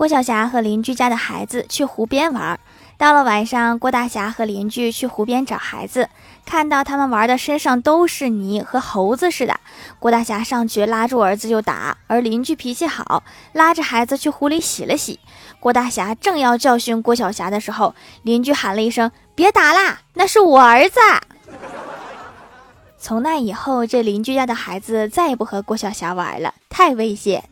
郭晓霞和邻居家的孩子去湖边玩到了晚上郭大侠和邻居去湖边找孩子看到他们玩的身上都是泥和猴子似的郭大侠上去拉住儿子就打而邻居脾气好拉着孩子去湖里洗了洗。郭大侠正要教训郭晓霞的时候邻居喊了一声别打啦那是我儿子！从那以后这邻居家的孩子再也不和郭晓霞玩了太危险